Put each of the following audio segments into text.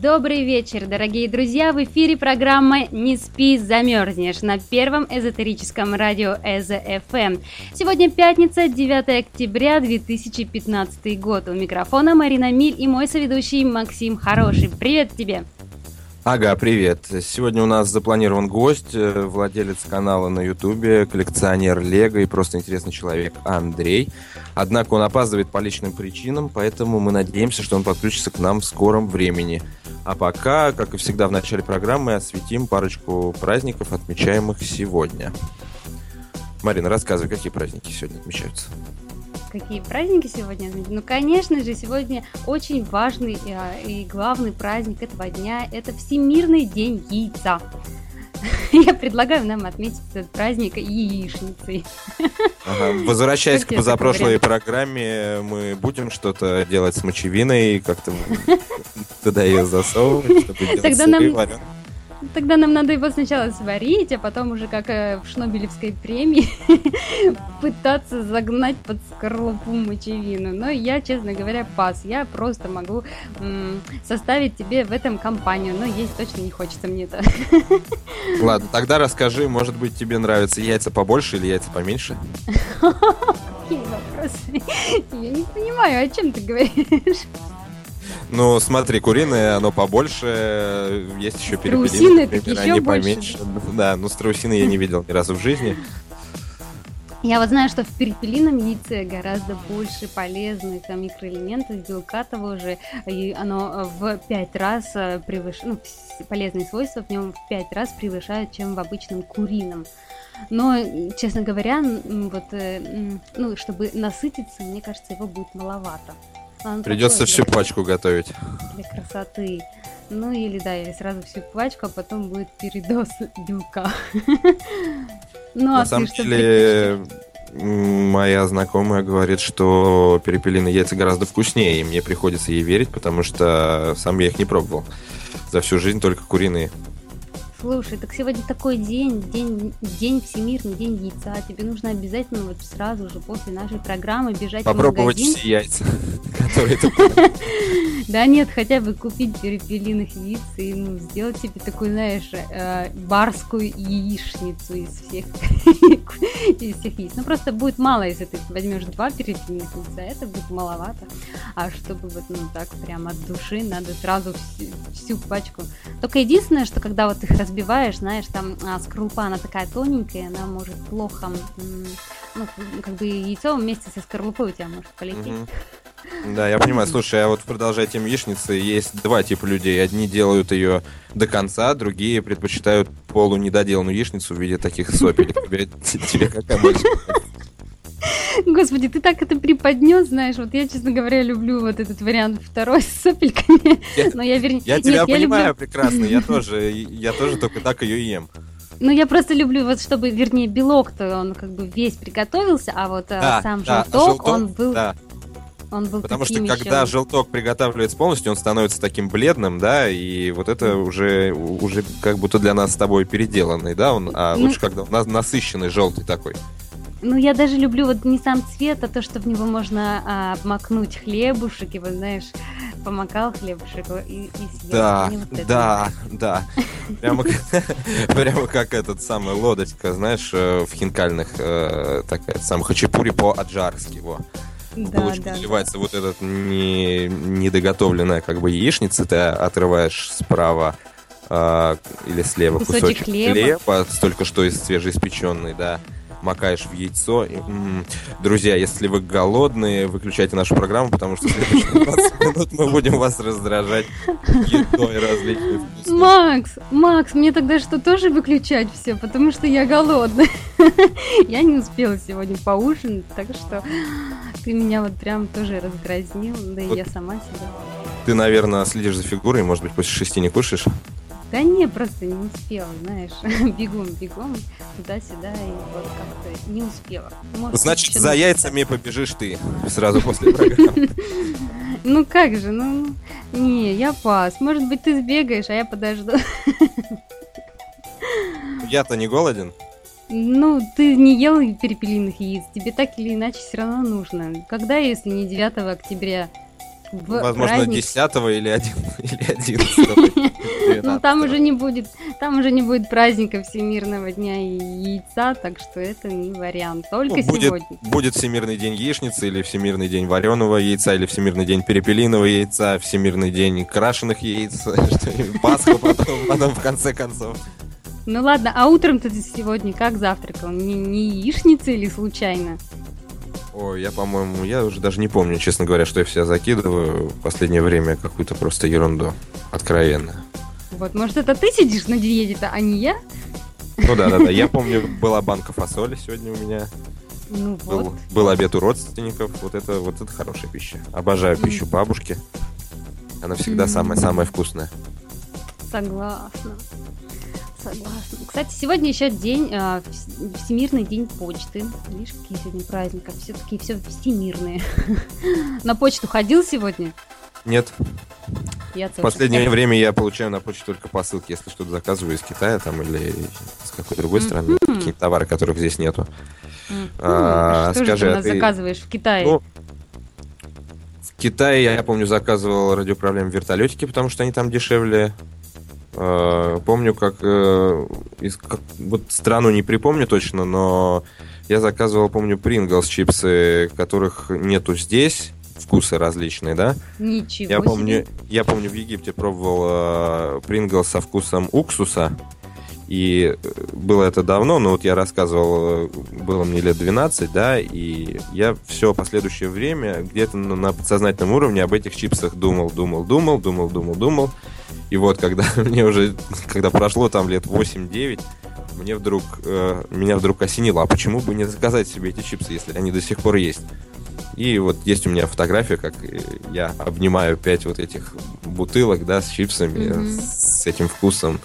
Добрый вечер, дорогие друзья! В эфире программа «Не спи, замерзнешь» на первом эзотерическом радио ЭЗО ФМ. Сегодня пятница, 9 октября 2015 год. У микрофона Марина Миль и мой соведущий Максим Хороший. Привет тебе! Ага, привет. Сегодня у нас запланирован гость, э, владелец канала на Ютубе, коллекционер Лего и просто интересный человек Андрей. Однако он опаздывает по личным причинам, поэтому мы надеемся, что он подключится к нам в скором времени. А пока, как и всегда в начале программы, осветим парочку праздников, отмечаемых сегодня. Марина, рассказывай, какие праздники сегодня отмечаются? Какие праздники сегодня? Ну, конечно же, сегодня очень важный э, и главный праздник этого дня – это Всемирный день яйца. Я предлагаю нам отметить этот праздник яичницей. Ага. Возвращаясь к позапрошлой программе, мы будем что-то делать с мочевиной, как-то туда ее засовывать, чтобы делать Тогда нам... Тогда нам надо его сначала сварить, а потом уже, как э, в Шнобелевской премии, пытаться загнать под скорлупу мочевину. Но я, честно говоря, пас. Я просто могу составить тебе в этом компанию, но есть точно не хочется мне это. Ладно, тогда расскажи, может быть, тебе нравятся яйца побольше или яйца поменьше? Какие вопросы? Я не понимаю, о чем ты говоришь. Ну, смотри, куриное, оно побольше, есть еще перепелиные, например, они поменьше. Да, но страусины я не видел ни разу в жизни. Я вот знаю, что в перепелином яйце гораздо больше полезных микроэлементов, белка того же, и оно в пять раз э, превышает, ну, полезные свойства в нем в пять раз превышают, чем в обычном курином. Но, честно говоря, вот, э, ну, чтобы насытиться, мне кажется, его будет маловато. Он Придется всю для... пачку готовить. Для красоты. Ну или да, или сразу всю пачку, а потом будет передоз белка. Ну, а На самом деле, моя знакомая говорит, что перепелиные яйца гораздо вкуснее, и мне приходится ей верить, потому что сам я их не пробовал. За всю жизнь только куриные. Слушай, так сегодня такой день, день, день всемирный, день яйца. Тебе нужно обязательно вот сразу же после нашей программы бежать Попробовать в магазин. все яйца, которые Да нет, хотя бы купить перепелиных яиц и ну, сделать себе такую, знаешь, э, барскую яичницу из всех, из всех яиц. Ну просто будет мало, если ты возьмешь два перепелиных яйца, это будет маловато. А чтобы вот ну так прям от души надо сразу всю пачку. Только единственное, что когда вот их разбиваешь, знаешь, там а, скорлупа, она такая тоненькая, она может плохо, ну, как бы яйцо вместе со скорлупой у тебя может полететь. Да, я понимаю. Слушай, а вот продолжая тему яичницы, есть два типа людей. Одни делают ее до конца, другие предпочитают полу недоделанную яичницу в виде таких сопелек. Тебе какая больше? Господи, ты так это преподнес, знаешь, вот я, честно говоря, люблю вот этот вариант второй с сопельками, я, но я вернее... Я тебя понимаю люблю... прекрасно, я тоже, я тоже только так ее ем. Ну, я просто люблю, вот чтобы, вернее, белок-то он как бы весь приготовился, а вот э, да, сам да, желток, желток, он был... Да. Он был Потому что еще... когда желток приготавливается полностью, он становится таким бледным, да, и вот это уже, уже как будто для нас с тобой переделанный, да, он, а ну... лучше, когда нас насыщенный желтый такой. Ну, я даже люблю вот не сам цвет, а то, что в него можно а, обмакнуть хлебушек, и вот, знаешь, помакал хлебушек и, и съел. Да, вот да, да. Прямо, прямо как этот самый лодочка, знаешь, э, в хинкальных, э, такая самая хачапури по-аджарски, во. В булочку да, наливается да. вот этот не, недоготовленная как бы яичница, ты отрываешь справа э, или слева кусочек, кусочек хлеба. хлеба, только что из свежеиспеченный, да макаешь в яйцо. И, м-м, друзья, если вы голодные, выключайте нашу программу, потому что в следующие 20 минут мы будем вас раздражать едой различных Макс, Макс, мне тогда что, тоже выключать все? Потому что я голодная. я не успела сегодня поужинать, так что ты меня вот прям тоже раздразнил, да и я сама себя. Ты, наверное, следишь за фигурой, может быть, после шести не кушаешь? Да не, просто не успела, знаешь, бегом, бегом, туда-сюда, и вот как-то не успела. Может, Значит, за яйцами побежишь ты сразу после программы. Ну как же, ну, не, я пас. Может быть, ты сбегаешь, а я подожду. Я-то не голоден. Ну, ты не ел перепелиных яиц, тебе так или иначе все равно нужно. Когда, если не 9 октября? В Возможно, праздник... 10 или 1, или 11. Ну, там уже не будет, там уже не будет праздника Всемирного дня яйца, так что это не вариант. Только ну, будет, сегодня. Будет Всемирный день яичницы, или Всемирный день вареного яйца, или Всемирный день перепелиного яйца, Всемирный день крашеных яиц, Пасха потом, потом в конце концов. Ну ладно, а утром ты сегодня как завтракал? Не, не яичница или случайно? Ой, я, по-моему, я уже даже не помню, честно говоря, что я в себя закидываю в последнее время какую-то просто ерунду. Откровенно. Вот, может, это ты сидишь на диете-то, а не я? Ну да, да, да. Я помню, была банка фасоли сегодня у меня. Ну вот. Был, был обед у родственников. Вот это, вот это хорошая пища. Обожаю mm. пищу бабушки. Она всегда самая-самая mm. вкусная. Согласна. Согласна. Кстати, сегодня еще день, э, Всемирный день почты. Видишь, какие сегодня праздники, все-таки все всемирные. На почту ходил сегодня? Нет. Я в последнее я... время я получаю на почту только посылки, если что-то заказываю из Китая там или с какой другой страны, mm-hmm. какие-то товары, которых здесь нету. Mm-hmm. А, что скажи, же ты а ты... заказываешь в Китае? Ну, в Китае я, я помню, заказывал радиоуправляемые вертолетики, потому что они там дешевле. Э, помню, как, э, из, как вот страну не припомню точно, но я заказывал, помню, Принглс чипсы, которых нету здесь вкусы различные, да? Ничего я помню, себе. Я помню, в Египте пробовал Принглс э, со вкусом уксуса. И было это давно, но вот я рассказывал, было мне лет 12, да, и я все последующее время где-то на подсознательном уровне об этих чипсах думал, думал, думал, думал, думал, думал. И вот, когда мне уже, когда прошло там лет 8-9, мне вдруг, э, меня вдруг осенило, а почему бы не заказать себе эти чипсы, если они до сих пор есть? И вот есть у меня фотография, как я обнимаю пять вот этих бутылок, да, с чипсами, mm-hmm. с этим вкусом.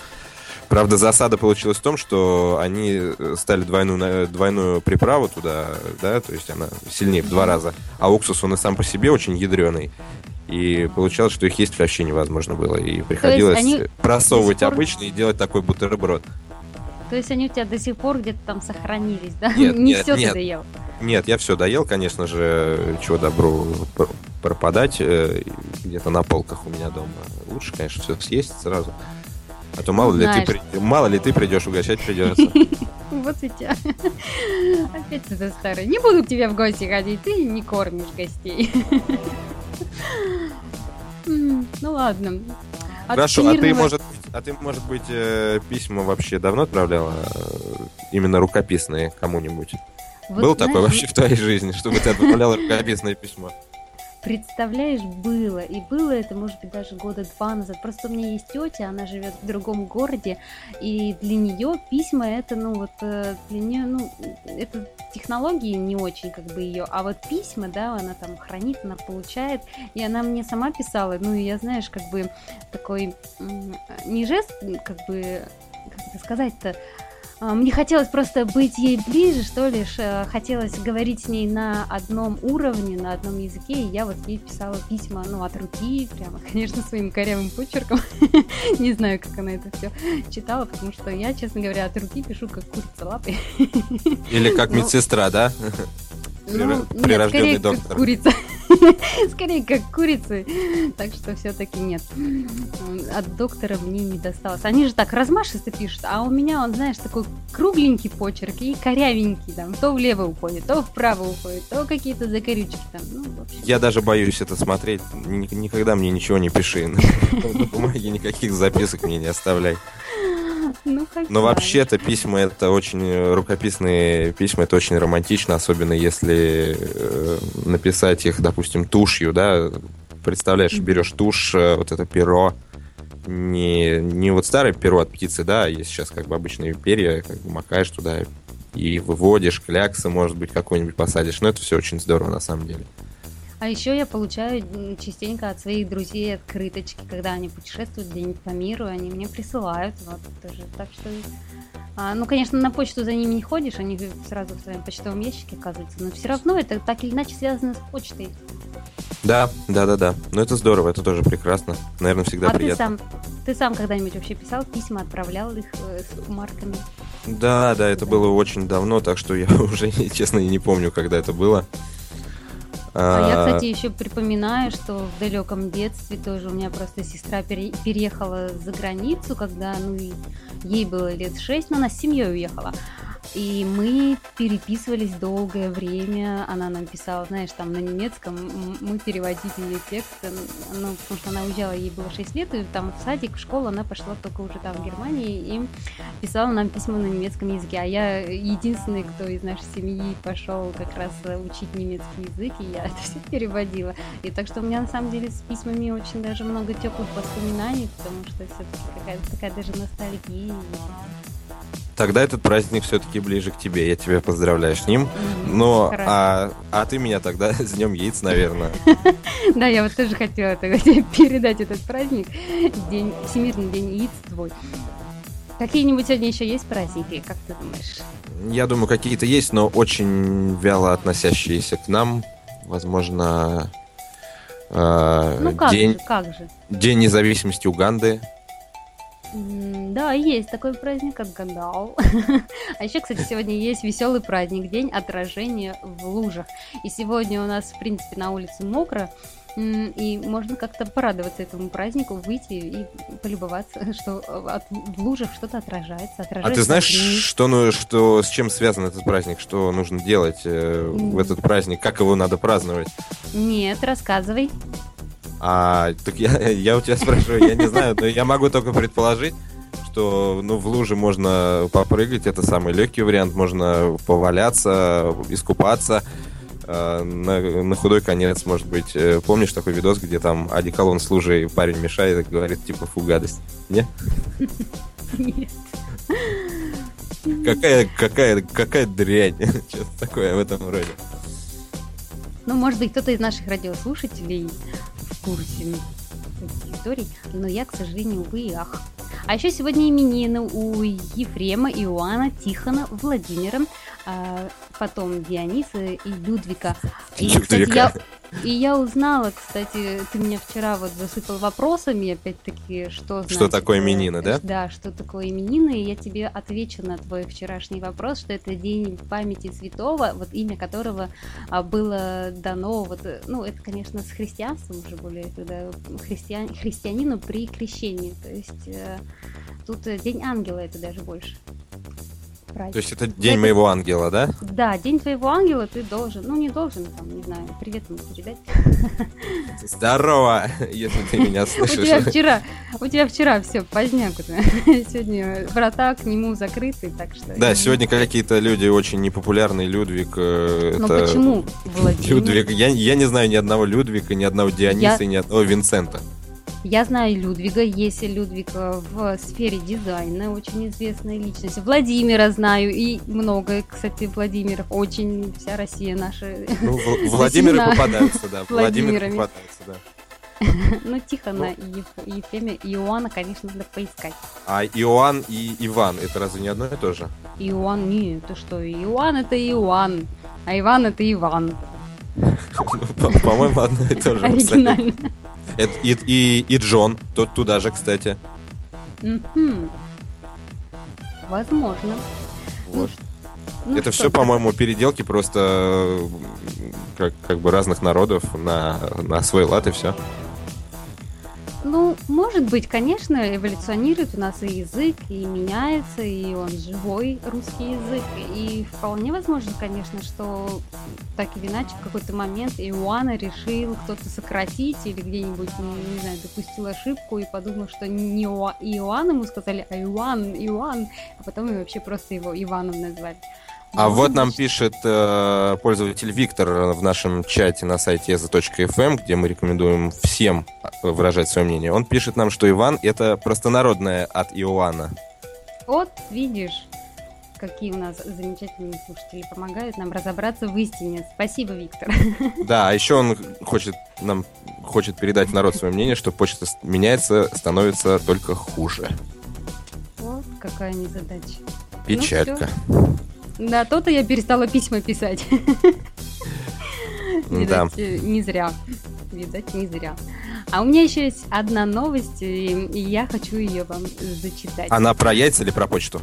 Правда, засада получилась в том, что они стали двойную, двойную приправу туда, да, то есть она сильнее в два раза. А уксус, он и сам по себе очень ядреный. И получалось, что их есть вообще невозможно было. И приходилось они просовывать пор... обычный и делать такой бутерброд. То есть они у тебя до сих пор где-то там сохранились, да? Нет, Не нет, все нет. ты доел. Нет, я все доел, конечно же, чего добру пропадать э, где-то на полках у меня дома. Лучше, конечно, все съесть сразу. А то мало ли, ты, мало ли ты придешь, угощать придется. Вот и тебя. Опять ты старый. Не буду к тебе в гости ходить, ты не кормишь гостей. Ну ладно. Хорошо, а ты, может, а ты, может быть, э, письма вообще давно отправляла? Э, именно рукописные кому-нибудь? Был такой вообще в твоей жизни, чтобы ты отправляла рукописное письмо? Представляешь, было. И было это, может быть, даже года два назад. Просто у меня есть тетя, она живет в другом городе, и для нее письма это, ну вот, э, для нее, ну, это технологии не очень как бы ее, а вот письма, да, она там хранит, она получает, и она мне сама писала, ну, и я, знаешь, как бы такой, не жест, как бы, как это сказать-то, мне хотелось просто быть ей ближе, что ли, хотелось говорить с ней на одном уровне, на одном языке, и я вот ей писала письма, ну, от руки, прямо, конечно, своим корявым почерком. Не знаю, как она это все читала, потому что я, честно говоря, от руки пишу, как курица лапой. Или как ну, медсестра, да? Ну, Прирожденный нет, доктор. Как курица. Скорее, как курицы. Так что все-таки нет. От доктора мне не досталось. Они же так размашисто пишут, а у меня, он, знаешь, такой кругленький почерк и корявенький. Там, то влево уходит, то вправо уходит, то какие-то закорючки там. Ну, Я даже боюсь это смотреть. Никогда мне ничего не пиши. На бумаге никаких записок мне не оставляй. Ну, Но вообще-то письма это очень э, рукописные письма, это очень романтично, особенно если э, написать их, допустим, тушью, да. Представляешь, берешь тушь, э, вот это перо, не, не вот старое перо от птицы, да, а есть сейчас как бы обычные перья, как бы макаешь туда и выводишь, кляксы, может быть, какой-нибудь посадишь. Но это все очень здорово на самом деле. А еще я получаю частенько от своих друзей открыточки, когда они путешествуют где-нибудь по миру, они мне присылают, вот тоже. Так что а, ну, конечно, на почту за ними не ходишь, они сразу в своем почтовом ящике оказываются, но все равно это так или иначе связано с почтой. Да, да, да, да. Но это здорово, это тоже прекрасно. Наверное, всегда а приятно. Ты сам, ты сам когда-нибудь вообще писал письма, отправлял их э, с марками? Да, да, это было очень давно, так что я уже, честно, и не помню, когда это было. А, а я, кстати, еще припоминаю, что в далеком детстве тоже у меня просто сестра пере- переехала за границу, когда ну, ей было лет шесть, но она с семьей уехала. И мы переписывались долгое время. Она нам писала, знаешь, там на немецком. Мы переводили ее текст. Ну, потому что она уезжала, ей было 6 лет, и там в садик, в школу она пошла только уже там в Германии и писала нам письма на немецком языке. А я единственный, кто из нашей семьи пошел как раз учить немецкий язык, и я это все переводила. И так что у меня на самом деле с письмами очень даже много теплых воспоминаний, потому что все-таки какая-то такая даже ностальгия. Тогда этот праздник все-таки ближе к тебе. Я тебя поздравляю с ним. Но а, а ты меня тогда с днем яиц, наверное. Да, я вот тоже хотела тогда тебе передать этот праздник. День, Всемирный день яиц твой. Какие-нибудь сегодня еще есть праздники, как ты думаешь? Я думаю, какие-то есть, но очень вяло относящиеся к нам. Возможно, э, ну, как день, же, как же? День независимости Уганды. Да, есть такой праздник, как Гандал. а еще, кстати, сегодня есть веселый праздник, день отражения в лужах. И сегодня у нас, в принципе, на улице мокро, и можно как-то порадоваться этому празднику, выйти и полюбоваться, что от, в лужах что-то отражается, отражается. А ты знаешь, что, ну, что, с чем связан этот праздник? Что нужно делать э, в этот праздник? Как его надо праздновать? Нет, рассказывай. А, так я, я у тебя спрашиваю, я не знаю, но я могу только предположить, что ну, в луже можно попрыгать, это самый легкий вариант, можно поваляться, искупаться. А, на, на худой конец, может быть, э, помнишь такой видос, где там одеколон с лужей парень мешает и говорит, типа, фу, гадость. Не? Нет. Какая, какая, какая дрянь. Что-то такое в этом роде. Ну, может быть, кто-то из наших радиослушателей курсе историй, но я, к сожалению, увы и ах. А еще сегодня именины у Ефрема, Иоанна, Тихона, Владимира, а потом Диониса и Людвика. И, кстати, я, и я узнала, кстати, ты меня вчера вот засыпал вопросами, опять-таки, что значит... Что такое именины, да? Да, что такое именины, и я тебе отвечу на твой вчерашний вопрос, что это день памяти святого, вот имя которого а, было дано, вот, ну, это, конечно, с христианством уже более, когда христиан, христианину при крещении, то есть э, тут э, день ангела это даже больше праздник. То есть это день это... моего ангела, да? Да, день твоего ангела ты должен, ну не должен, там, не знаю, привет ему передать. Здорово, если ты меня слышишь. У тебя вчера, у тебя вчера все поздняк. Сегодня врата к нему закрыты, так что... Да, сегодня какие-то люди очень непопулярные, Людвиг. Э, Но почему Людвиг, я, я не знаю ни одного Людвига, ни одного Диониса, я... ни одного Винсента. Я знаю Людвига, есть Людвиг в сфере дизайна, очень известная личность. Владимира знаю, и много, кстати, Владимиров. Очень вся Россия наша. Ну, Владимиры попадаются, да. Владимиры попадаются, да. Ну, Тихона и Ефремия, Иоанна, конечно, надо поискать. А Иоанн и Иван, это разве не одно и то же? Иоанн, нет, ты что, Иоанн это Иоанн, а Иван это Иван. По-моему, одно и то же. Оригинально. И, и, и Джон, тот туда же, кстати. Возможно. Вот. Ну, Это все, по-моему, переделки просто как, как бы разных народов на, на свой лад и все. Ну, может быть, конечно, эволюционирует у нас и язык, и меняется, и он живой, русский язык. И вполне возможно, конечно, что так или иначе в какой-то момент Иоанна решил кто-то сократить или где-нибудь, не, не знаю, допустил ошибку и подумал, что не Иоанн ему сказали, а Иоанн, Иоанн, а потом и вообще просто его Иваном назвали. А вот нам пишет э, пользователь Виктор в нашем чате на сайте eza.fm, где мы рекомендуем всем выражать свое мнение. Он пишет нам, что Иван это простонародное от Иоанна. Вот, видишь. какие у нас замечательные слушатели помогают нам разобраться в истине. Спасибо, Виктор. Да, а еще он хочет нам хочет передать народ свое мнение, что почта меняется, становится только хуже. Вот какая незадача. Печалька. Ну, да, то-то я перестала письма писать. Видать, да. не зря. Видать, не зря. А у меня еще есть одна новость, и я хочу ее вам зачитать. Она про яйца или про почту?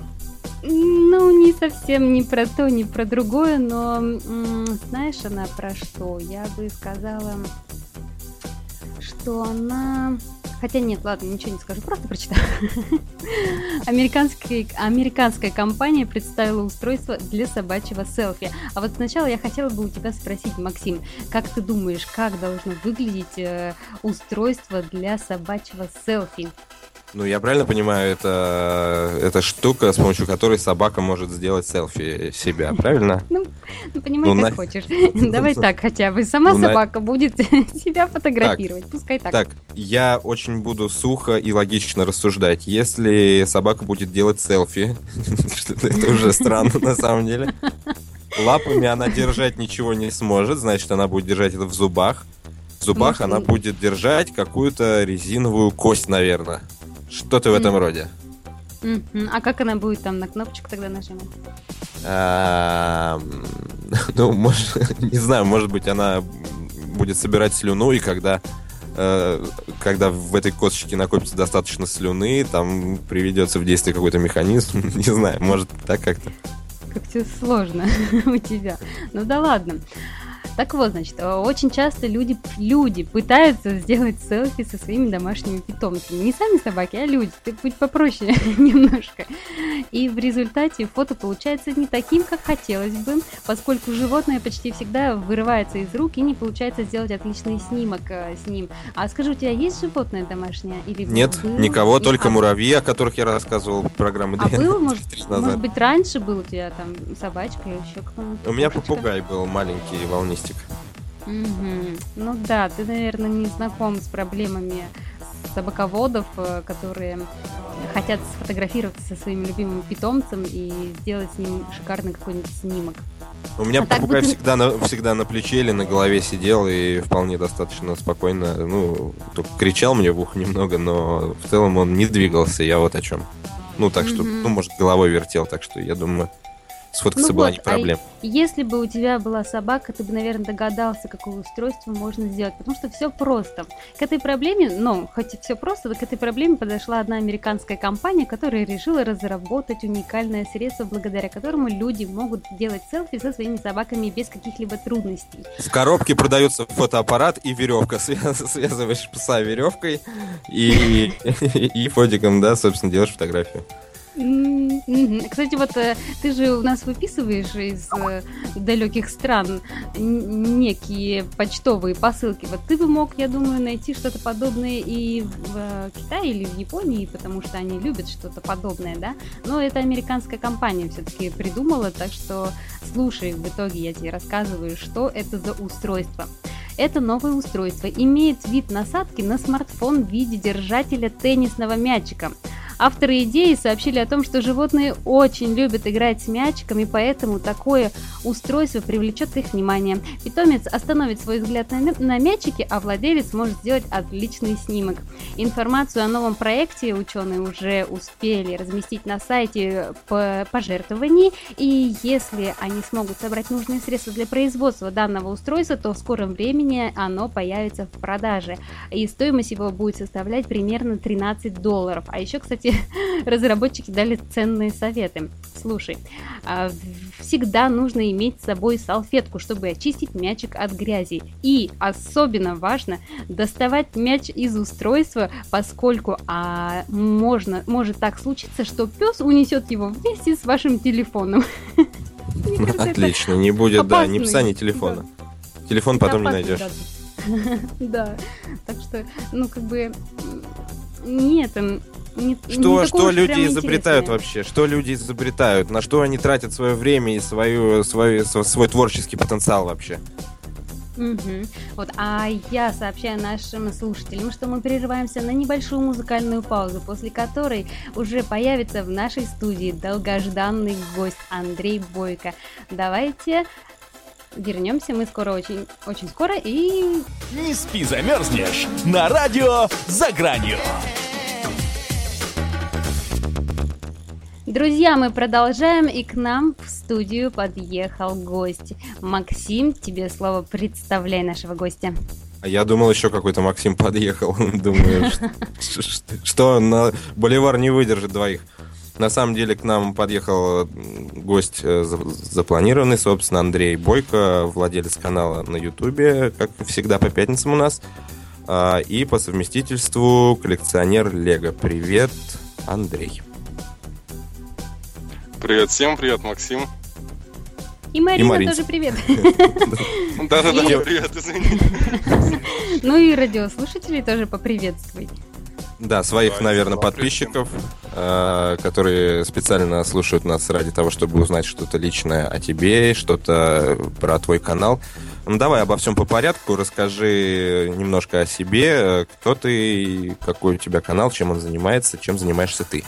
Ну, не совсем не про то, не про другое, но знаешь, она про что? Я бы сказала, что она Хотя нет, ладно, ничего не скажу, просто прочитаю. Американская, компания представила устройство для собачьего селфи. А вот сначала я хотела бы у тебя спросить, Максим, как ты думаешь, как должно выглядеть э, устройство для собачьего селфи? Ну, я правильно понимаю, это, это штука, с помощью которой собака может сделать селфи себя, правильно? Ну, ну понимай, ну, как на... хочешь. Давай так хотя бы. Сама ну, собака на... будет себя фотографировать, так, пускай так. Так, я очень буду сухо и логично рассуждать. Если собака будет делать селфи, это уже странно на самом деле, лапами она держать ничего не сможет, значит, она будет держать это в зубах. В зубах она будет держать какую-то резиновую кость, наверное. Что-то в этом роде. А как она будет там на кнопочку тогда нажимать? Ну, может, не знаю, может быть, она будет собирать слюну, и когда э, когда в этой косточке накопится достаточно слюны, там приведется в действие какой-то механизм, не знаю, может так как-то. Как все сложно у тебя. Ну да ладно. Так вот, значит, э, очень часто люди, люди пытаются сделать селфи со своими домашними питомцами. Не сами собаки, а люди. Ты будь попроще немножко. И в результате фото получается не таким, как хотелось бы, поскольку животное почти всегда вырывается из рук и не получается сделать отличный снимок э, с ним. А скажи, у тебя есть животное домашнее? Или Нет, был? никого, только а... муравьи, о которых я рассказывал в программе А было, может, может быть, раньше был у тебя там собачка или еще кто-нибудь? У меня попугай был маленький волнистый пластик. Угу. Ну да, ты, наверное, не знаком с проблемами собаководов, э, которые хотят сфотографироваться со своим любимым питомцем и сделать с ним шикарный какой-нибудь снимок. У меня а попугай будет... всегда, на, всегда на плече или на голове сидел и вполне достаточно спокойно, ну, только кричал мне в ухо немного, но в целом он не двигался, я вот о чем. Ну, так что, mm-hmm. ну, может, головой вертел, так что я думаю, Сфоткаться ну была вот, не проблема. А если бы у тебя была собака, ты бы, наверное, догадался, какое устройство можно сделать. Потому что все просто. К этой проблеме, ну, хоть и все просто, но к этой проблеме подошла одна американская компания, которая решила разработать уникальное средство, благодаря которому люди могут делать селфи со своими собаками без каких-либо трудностей. В коробке продается фотоаппарат и веревка. Связываешь пса веревкой и, и фотиком, да, собственно, делаешь фотографию. Кстати, вот э, ты же у нас выписываешь из э, далеких стран некие почтовые посылки. Вот ты бы мог, я думаю, найти что-то подобное и в э, Китае или в Японии, потому что они любят что-то подобное, да? Но это американская компания все-таки придумала, так что слушай, в итоге я тебе рассказываю, что это за устройство. Это новое устройство имеет вид насадки на смартфон в виде держателя теннисного мячика. Авторы идеи сообщили о том, что животные очень любят играть с мячиками, поэтому такое устройство привлечет их внимание. Питомец остановит свой взгляд на, на мячике, а владелец может сделать отличный снимок. Информацию о новом проекте ученые уже успели разместить на сайте по пожертвований, и если они смогут собрать нужные средства для производства данного устройства, то в скором времени оно появится в продаже. И стоимость его будет составлять примерно 13 долларов. А еще, кстати, разработчики дали ценные советы. Слушай, а, всегда нужно иметь с собой салфетку, чтобы очистить мячик от грязи. И особенно важно доставать мяч из устройства, поскольку а, можно, может так случиться, что пес унесет его вместе с вашим телефоном. Отлично, не будет, да, ни пса, ни телефона. Телефон потом не найдешь. Да, так что, ну, как бы, нет, не, что, не что люди изобретают интересное. вообще? Что люди изобретают? На что они тратят свое время и свою, свою, свой творческий потенциал вообще? Угу. Вот, а я сообщаю нашим слушателям, что мы прерываемся на небольшую музыкальную паузу, после которой уже появится в нашей студии долгожданный гость Андрей Бойко. Давайте вернемся мы скоро очень, очень скоро и... Не спи, замерзнешь на радио «За гранью». Друзья, мы продолжаем, и к нам в студию подъехал гость. Максим, тебе слово, представляй нашего гостя. А я думал, еще какой-то Максим подъехал. Думаю, что на Боливар не выдержит двоих. На самом деле к нам подъехал гость э, запланированный, собственно, Андрей Бойко, владелец канала на Ютубе, как всегда по пятницам у нас. А, и по совместительству коллекционер Лего. Привет, Андрей. Привет всем, привет, Максим. И Марина, и Марина. тоже привет. Да-да-да, привет, извини. Ну и радиослушателей тоже поприветствуй. Да, своих, наверное, подписчиков, э, которые специально слушают нас ради того, чтобы узнать что-то личное о тебе, что-то про твой канал. Ну давай обо всем по порядку, расскажи немножко о себе, кто ты, какой у тебя канал, чем он занимается, чем занимаешься ты.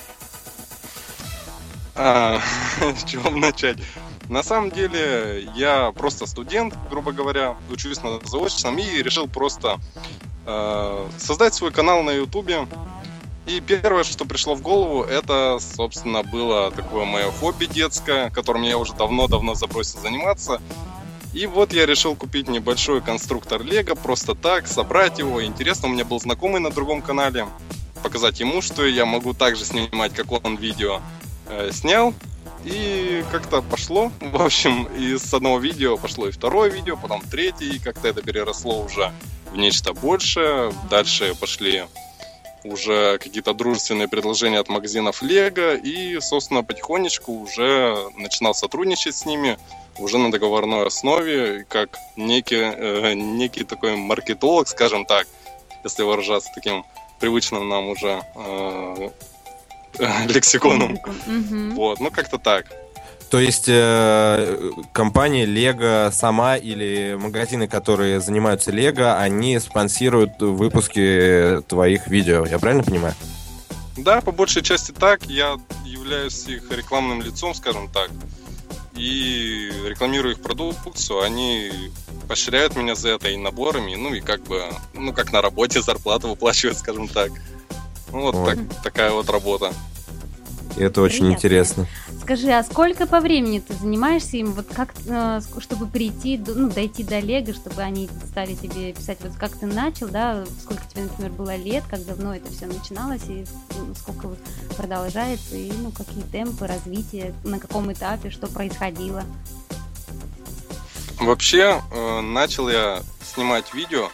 А, с чего начать? На самом деле, я просто студент, грубо говоря, учусь на заочном и решил просто э, создать свой канал на Ютубе. И первое, что пришло в голову, это, собственно, было такое мое хобби детское, которым я уже давно-давно забросил заниматься. И вот я решил купить небольшой конструктор Лего, просто так, собрать его. Интересно, у меня был знакомый на другом канале, показать ему, что я могу также снимать, как он, видео. Э, снял, и как-то пошло. В общем, из одного видео пошло и второе видео, потом третье, и как-то это переросло уже в нечто большее. Дальше пошли уже какие-то дружественные предложения от магазинов Лего, и, собственно, потихонечку уже начинал сотрудничать с ними уже на договорной основе, как некий, э, некий такой маркетолог, скажем так, если выражаться таким привычным нам уже э, лексиконом. Угу. Вот, ну как-то так. То есть э, компания Лего сама или магазины, которые занимаются Лего, они спонсируют выпуски твоих видео, я правильно понимаю? Да, по большей части так. Я являюсь их рекламным лицом, скажем так, и рекламирую их продукцию. Они поощряют меня за это и наборами, ну и как бы, ну как на работе зарплату выплачивают, скажем так. Ну, вот, вот. Так, такая вот работа. И это очень Приятно. интересно. Скажи, а сколько по времени ты занимаешься им? Вот как, э, чтобы прийти, ну, дойти до Лего, чтобы они стали тебе писать, вот как ты начал, да, сколько тебе, например, было лет, как давно это все начиналось, и ну, сколько продолжается, и, ну, какие темпы развития, на каком этапе, что происходило? Вообще, э, начал я снимать видео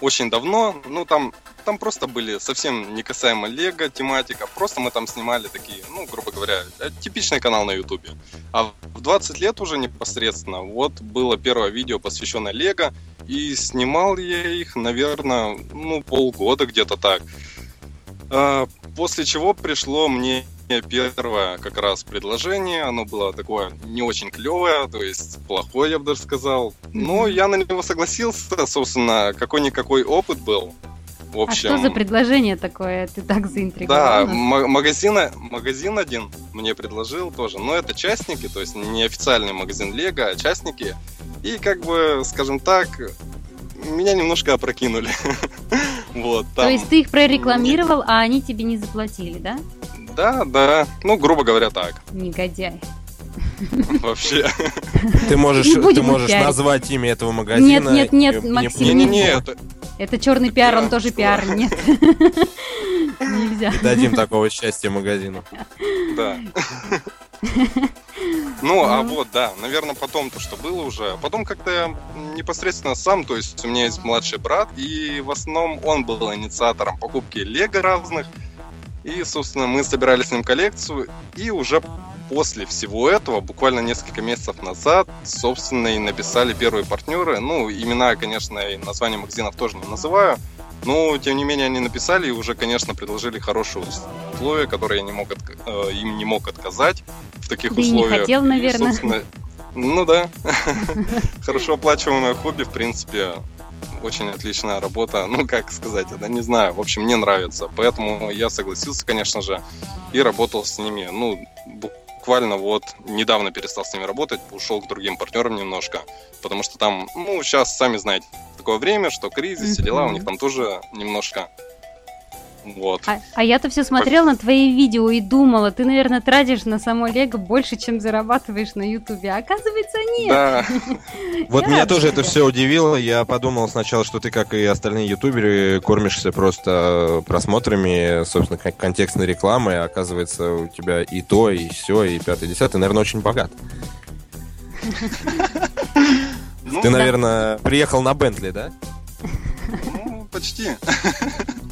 очень давно, ну, там там просто были совсем не касаемо Лего тематика, просто мы там снимали такие, ну, грубо говоря, э, типичный канал на Ютубе. А в 20 лет уже непосредственно вот было первое видео, посвященное Лего, и снимал я их, наверное, ну, полгода где-то так. А, после чего пришло мне первое как раз предложение, оно было такое не очень клевое, то есть плохое, я бы даже сказал. Но я на него согласился, собственно, какой-никакой опыт был. В общем, а что за предложение такое? Ты так заинтриговал? Да, магазин, магазин один мне предложил тоже. Но это частники, то есть не официальный магазин Лего, а частники. И как бы, скажем так, меня немножко опрокинули. вот, там... То есть ты их прорекламировал, а они тебе не заплатили, да? Да, да. Ну, грубо говоря, так. Негодяй. Вообще. Ты можешь, ты можешь назвать имя этого магазина. Нет, нет, нет, Максим. Не, не, нет. Это черный пиар, он тоже пиар, нет. Нельзя. Дадим такого счастья магазину. Да. Ну, а вот, да, наверное, потом то, что было уже. А потом как-то я непосредственно сам, то есть у меня есть младший брат, и в основном он был инициатором покупки лего разных. И, собственно, мы собирали с ним коллекцию, и уже после всего этого, буквально несколько месяцев назад, собственно, и написали первые партнеры. Ну, имена, конечно, и названия магазинов тоже не называю. Но, тем не менее, они написали и уже, конечно, предложили хорошие условия, которые я не мог, э, им не мог отказать в таких да условиях. Не хотел, наверное. И, Ну да. Хорошо оплачиваемое хобби, в принципе, очень отличная работа. Ну, как сказать, это не знаю. В общем, мне нравится. Поэтому я согласился, конечно же, и работал с ними. Ну, буквально вот недавно перестал с ними работать, ушел к другим партнерам немножко, потому что там, ну, сейчас, сами знаете, такое время, что кризис, все дела, у них там тоже немножко вот. А, а я-то все смотрела на твои видео и думала, ты, наверное, тратишь на само Лего больше, чем зарабатываешь на Ютубе. А оказывается, нет. Да. Вот меня тоже это все удивило. Я подумал сначала, что ты, как и остальные ютуберы, кормишься просто просмотрами, собственно, контекстной рекламы. А оказывается, у тебя и то, и все, и пятый, десятый. Наверное, очень богат. Ну, ты, наверное, приехал на Бентли, да? Ну, почти.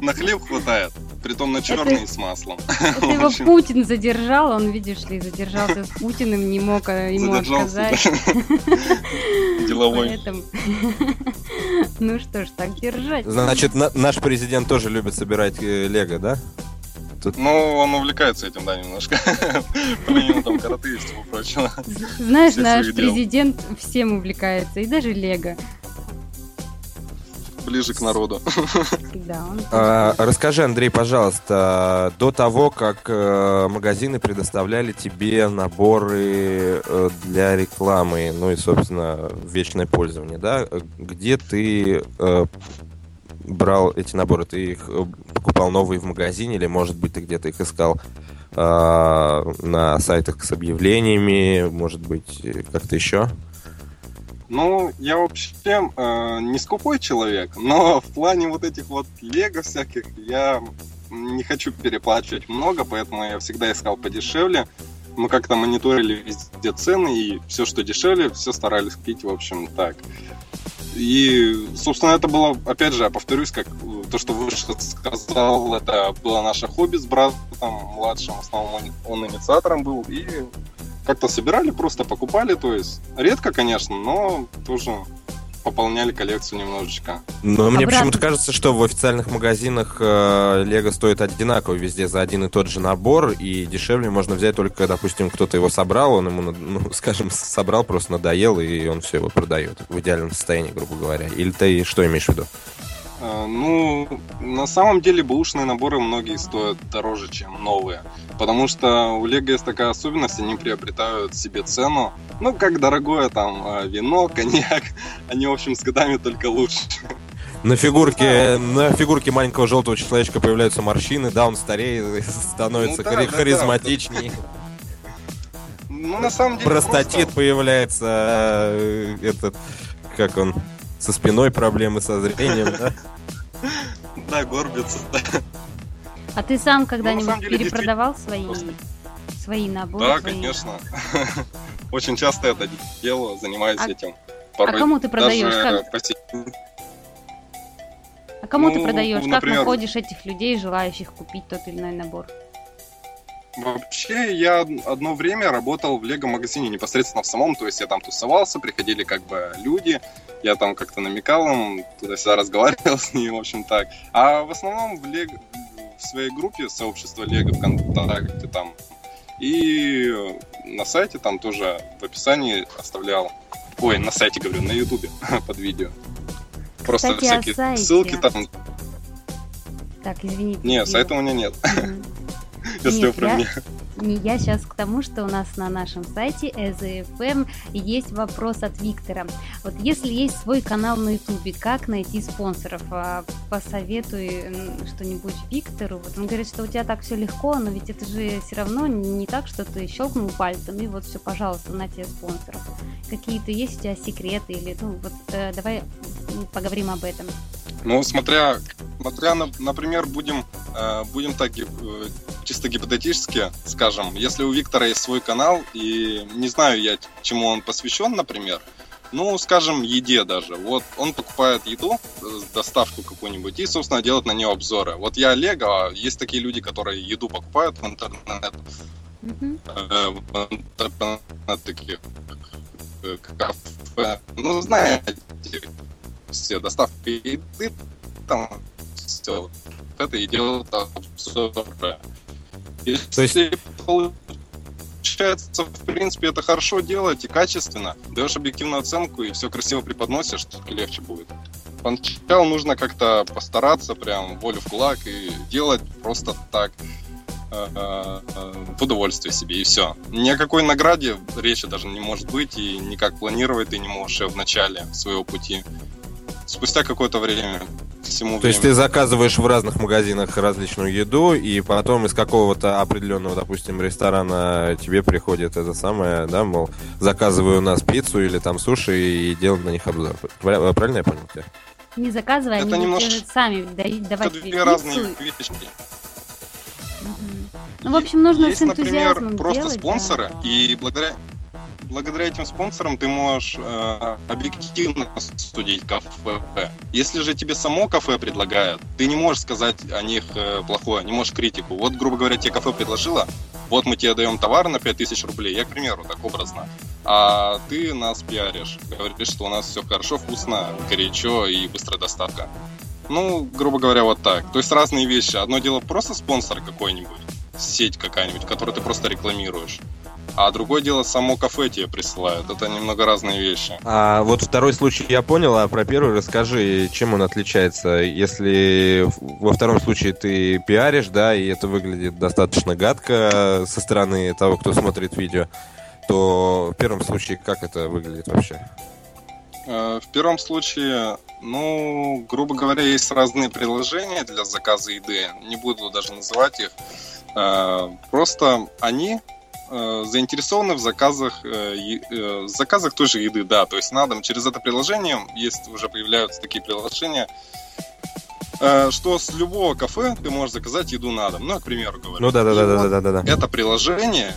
На хлеб хватает, притом на черный это, с маслом. Это его Путин задержал, он, видишь ли, задержался с Путиным, не мог а, ему отказать. Деловой. Ну что ж, так держать. Значит, наш президент тоже любит собирать э, лего, да? Тут... Ну, он увлекается этим, да, немножко. Помимо там карате и всего прочего. Знаешь, наш президент всем увлекается, и даже Лего ближе к народу. Да, а, расскажи, Андрей, пожалуйста, до того, как э, магазины предоставляли тебе наборы э, для рекламы, ну и, собственно, вечное пользование, да, где ты э, брал эти наборы? Ты их покупал новые в магазине или, может быть, ты где-то их искал э, на сайтах с объявлениями, может быть, как-то еще? Ну, я вообще э, не скупой человек, но в плане вот этих вот лего всяких я не хочу переплачивать много, поэтому я всегда искал подешевле. Мы как-то мониторили везде цены, и все, что дешевле, все старались купить, в общем, так. И, собственно, это было, опять же, я повторюсь, как то, что выше сказал, это было наше хобби с братом младшим, в основном он, он инициатором был, и как-то собирали, просто покупали, то есть редко, конечно, но тоже пополняли коллекцию немножечко. Но мне почему-то кажется, что в официальных магазинах э, Лего стоит одинаково везде за один и тот же набор, и дешевле можно взять только, допустим, кто-то его собрал, он ему, ну, скажем, собрал, просто надоел, и он все его продает в идеальном состоянии, грубо говоря. Или ты что имеешь в виду? Э, ну, на самом деле бэушные наборы многие стоят дороже, чем новые. Потому что у Лего есть такая особенность, они приобретают себе цену. Ну, как дорогое там э, вино, коньяк. Они, в общем, с годами только лучше. На фигурке, на фигурке маленького желтого человечка появляются морщины, да, он стареет, становится ну, да, хари- да, харизматичнее. Ну, на самом деле. Простатит просто... появляется, э, этот, как он, со спиной проблемы, со зрением, да? Да, горбится. А ты сам когда-нибудь перепродавал свои, свои наборы? Да, конечно. Очень часто это делаю, занимаюсь а этим. а кому ты продаешь? Как... А кому ну, ты продаешь? Как находишь этих людей, желающих купить тот или иной набор? Вообще, я одно время работал в лего-магазине непосредственно в самом, то есть я там тусовался, приходили как бы люди, я там как-то намекал им, туда-сюда разговаривал с ними, в общем так. А в основном в, лего, в своей группе сообщества лего ВКонтакте там и на сайте там тоже в описании оставлял, ой, на сайте говорю, на ютубе под видео. Просто Кстати, всякие ссылки там. Так, извините. Нет, сайта у меня нет. Если вы про меня. Не я сейчас к тому, что у нас на нашем сайте EZFM есть вопрос от Виктора. Вот если есть свой канал на Ютубе, как найти спонсоров? А, посоветуй что-нибудь Виктору. Вот он говорит, что у тебя так все легко, но ведь это же все равно не так, что ты щелкнул пальцем и вот все, пожалуйста, на тебе спонсоров. Какие-то есть у тебя секреты или, ну вот э, давай поговорим об этом. Ну, смотря, смотря на, например, будем, э, будем так э, чисто гипотетически скажем, если у Виктора есть свой канал, и не знаю я, чему он посвящен, например, ну, скажем, еде даже. Вот он покупает еду, э, доставку какую-нибудь, и, собственно, делает на нее обзоры. Вот я Олега, а есть такие люди, которые еду покупают в интернет, mm-hmm. интернет таких кафе. Ну, знаете, все доставки еды, там все вот это и делают обзоры. То есть... получается, в принципе, это хорошо делать и качественно. Даешь объективную оценку и все красиво преподносишь, легче будет. Поначалу нужно как-то постараться, прям волю в кулак и делать просто так э, э, в удовольствие себе, и все. Ни о какой награде речи даже не может быть, и никак планировать ты не можешь в начале своего пути. Спустя какое-то время всему То время. есть ты заказываешь в разных магазинах различную еду, и потом из какого-то определенного, допустим, ресторана тебе приходит это самое, да, мол, заказываю у нас пиццу или там суши и делаем на них обзор. Правильно я понял тебя? Не заказывай, это они немножко... сами давать это две разные вещи. Ну, в общем, нужно Есть, с энтузиазмом например, просто делать, спонсоры, да. и благодаря благодаря этим спонсорам ты можешь э, объективно судить кафе. Если же тебе само кафе предлагают, ты не можешь сказать о них э, плохое, не можешь критику. Вот, грубо говоря, тебе кафе предложило, вот мы тебе даем товар на 5000 рублей, я, к примеру, так образно, а ты нас пиаришь, говоришь, что у нас все хорошо, вкусно, горячо и быстрая доставка. Ну, грубо говоря, вот так. То есть разные вещи. Одно дело просто спонсор какой-нибудь, сеть какая-нибудь, которую ты просто рекламируешь. А другое дело, само кафе тебе присылают. Это немного разные вещи. А вот второй случай я понял, а про первый расскажи, чем он отличается. Если во втором случае ты пиаришь, да, и это выглядит достаточно гадко со стороны того, кто смотрит видео, то в первом случае как это выглядит вообще? Э, в первом случае, ну, грубо говоря, есть разные приложения для заказа еды. Не буду даже называть их. Э, просто они э, заинтересованы в заказах, э, э, заказах той же еды, да, то есть на дом через это приложение есть уже появляются такие приложения, э, что с любого кафе ты можешь заказать еду на дом. Ну, к примеру говорю. Ну да, да, да, да, да, да, да. Это приложение